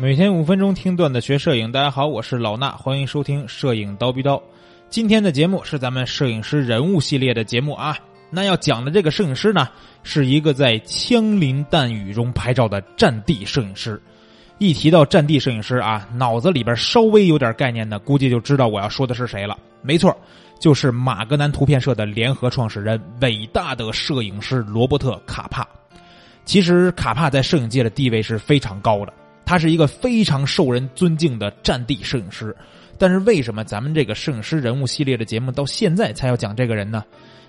每天五分钟听段子学摄影，大家好，我是老衲，欢迎收听摄影刀逼刀。今天的节目是咱们摄影师人物系列的节目啊。那要讲的这个摄影师呢，是一个在枪林弹雨中拍照的战地摄影师。一提到战地摄影师啊，脑子里边稍微有点概念的，估计就知道我要说的是谁了。没错，就是马格南图片社的联合创始人，伟大的摄影师罗伯特·卡帕。其实卡帕在摄影界的地位是非常高的。他是一个非常受人尊敬的战地摄影师，但是为什么咱们这个摄影师人物系列的节目到现在才要讲这个人呢？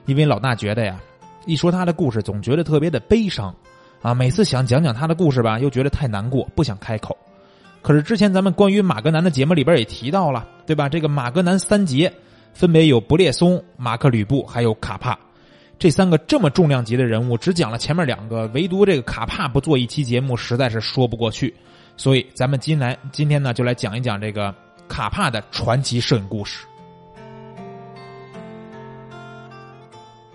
因为老大觉得呀，一说他的故事总觉得特别的悲伤，啊，每次想讲讲他的故事吧，又觉得太难过，不想开口。可是之前咱们关于马格南的节目里边也提到了，对吧？这个马格南三杰分别有布列松、马克吕布还有卡帕，这三个这么重量级的人物，只讲了前面两个，唯独这个卡帕不做一期节目，实在是说不过去。所以，咱们今来今天呢，就来讲一讲这个卡帕的传奇摄影故事。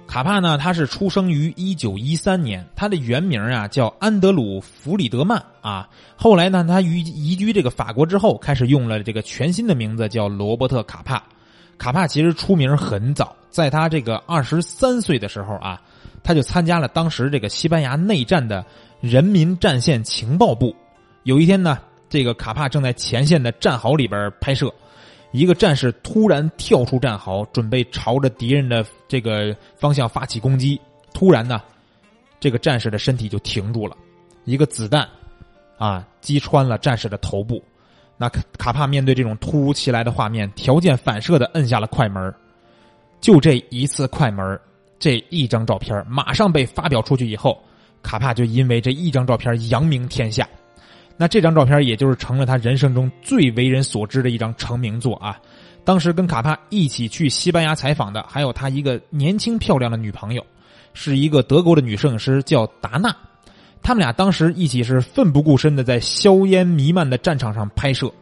卡帕呢，他是出生于一九一三年，他的原名啊叫安德鲁·弗里德曼啊。后来呢，他移移居这个法国之后，开始用了这个全新的名字叫罗伯特·卡帕。卡帕其实出名很早，在他这个二十三岁的时候啊，他就参加了当时这个西班牙内战的人民战线情报部。有一天呢，这个卡帕正在前线的战壕里边拍摄，一个战士突然跳出战壕，准备朝着敌人的这个方向发起攻击。突然呢，这个战士的身体就停住了，一个子弹啊击穿了战士的头部。那卡卡帕面对这种突如其来的画面，条件反射的摁下了快门。就这一次快门，这一张照片马上被发表出去以后，卡帕就因为这一张照片扬名天下。那这张照片也就是成了他人生中最为人所知的一张成名作啊！当时跟卡帕一起去西班牙采访的，还有他一个年轻漂亮的女朋友，是一个德国的女摄影师，叫达娜。他们俩当时一起是奋不顾身的在硝烟弥漫的战场上拍摄，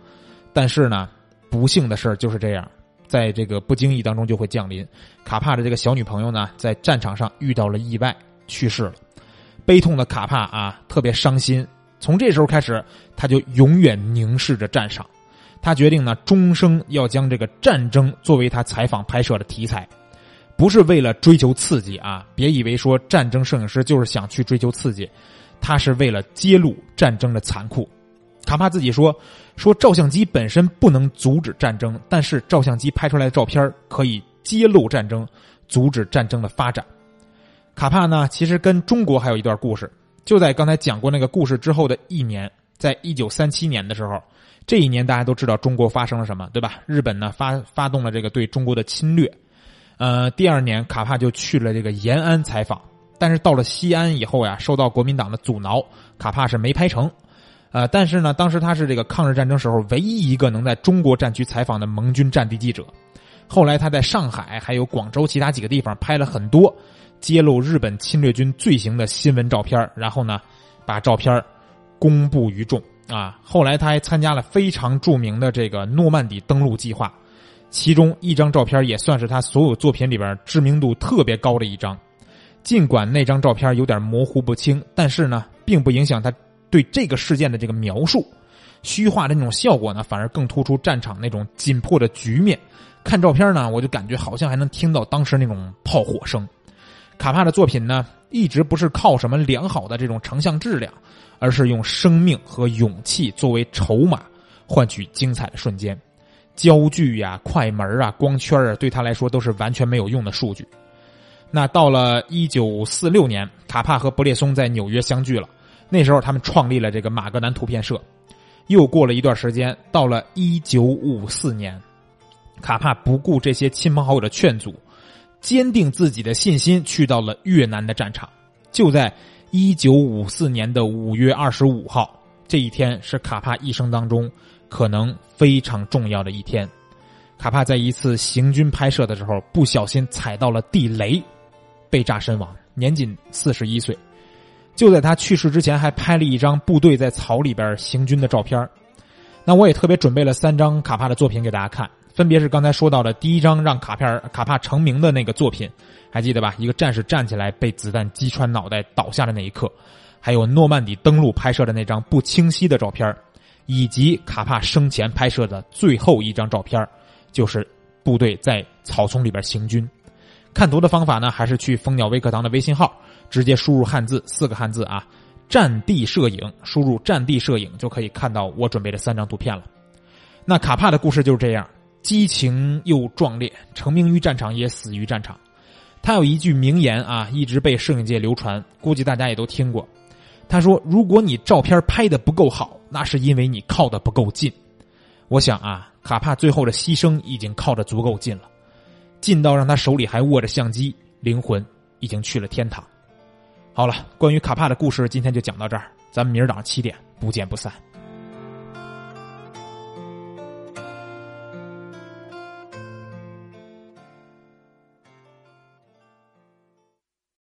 但是呢，不幸的事就是这样，在这个不经意当中就会降临。卡帕的这个小女朋友呢，在战场上遇到了意外，去世了。悲痛的卡帕啊，特别伤心。从这时候开始，他就永远凝视着战场。他决定呢，终生要将这个战争作为他采访拍摄的题材，不是为了追求刺激啊！别以为说战争摄影师就是想去追求刺激，他是为了揭露战争的残酷。卡帕自己说：“说照相机本身不能阻止战争，但是照相机拍出来的照片可以揭露战争，阻止战争的发展。”卡帕呢，其实跟中国还有一段故事。就在刚才讲过那个故事之后的一年，在一九三七年的时候，这一年大家都知道中国发生了什么，对吧？日本呢发发动了这个对中国的侵略，呃，第二年卡帕就去了这个延安采访，但是到了西安以后呀，受到国民党的阻挠，卡帕是没拍成，呃，但是呢，当时他是这个抗日战争时候唯一一个能在中国战区采访的盟军战地记者，后来他在上海还有广州其他几个地方拍了很多。揭露日本侵略军罪行的新闻照片，然后呢，把照片公布于众啊。后来他还参加了非常著名的这个诺曼底登陆计划，其中一张照片也算是他所有作品里边知名度特别高的一张。尽管那张照片有点模糊不清，但是呢，并不影响他对这个事件的这个描述。虚化的那种效果呢，反而更突出战场那种紧迫的局面。看照片呢，我就感觉好像还能听到当时那种炮火声。卡帕的作品呢，一直不是靠什么良好的这种成像质量，而是用生命和勇气作为筹码，换取精彩的瞬间。焦距呀、快门啊、光圈啊，对他来说都是完全没有用的数据。那到了一九四六年，卡帕和布列松在纽约相聚了。那时候他们创立了这个马格南图片社。又过了一段时间，到了一九五四年，卡帕不顾这些亲朋好友的劝阻。坚定自己的信心，去到了越南的战场。就在一九五四年的五月二十五号，这一天是卡帕一生当中可能非常重要的一天。卡帕在一次行军拍摄的时候，不小心踩到了地雷，被炸身亡，年仅四十一岁。就在他去世之前，还拍了一张部队在草里边行军的照片。那我也特别准备了三张卡帕的作品给大家看。分别是刚才说到的第一张让卡片卡帕成名的那个作品，还记得吧？一个战士站起来被子弹击穿脑袋倒下的那一刻，还有诺曼底登陆拍摄的那张不清晰的照片，以及卡帕生前拍摄的最后一张照片，就是部队在草丛里边行军。看图的方法呢，还是去蜂鸟微课堂的微信号，直接输入汉字四个汉字啊，战地摄影，输入战地摄影就可以看到我准备的三张图片了。那卡帕的故事就是这样，激情又壮烈，成名于战场，也死于战场。他有一句名言啊，一直被摄影界流传，估计大家也都听过。他说：“如果你照片拍的不够好，那是因为你靠的不够近。”我想啊，卡帕最后的牺牲已经靠的足够近了，近到让他手里还握着相机，灵魂已经去了天堂。好了，关于卡帕的故事今天就讲到这儿，咱们明儿早上七点不见不散。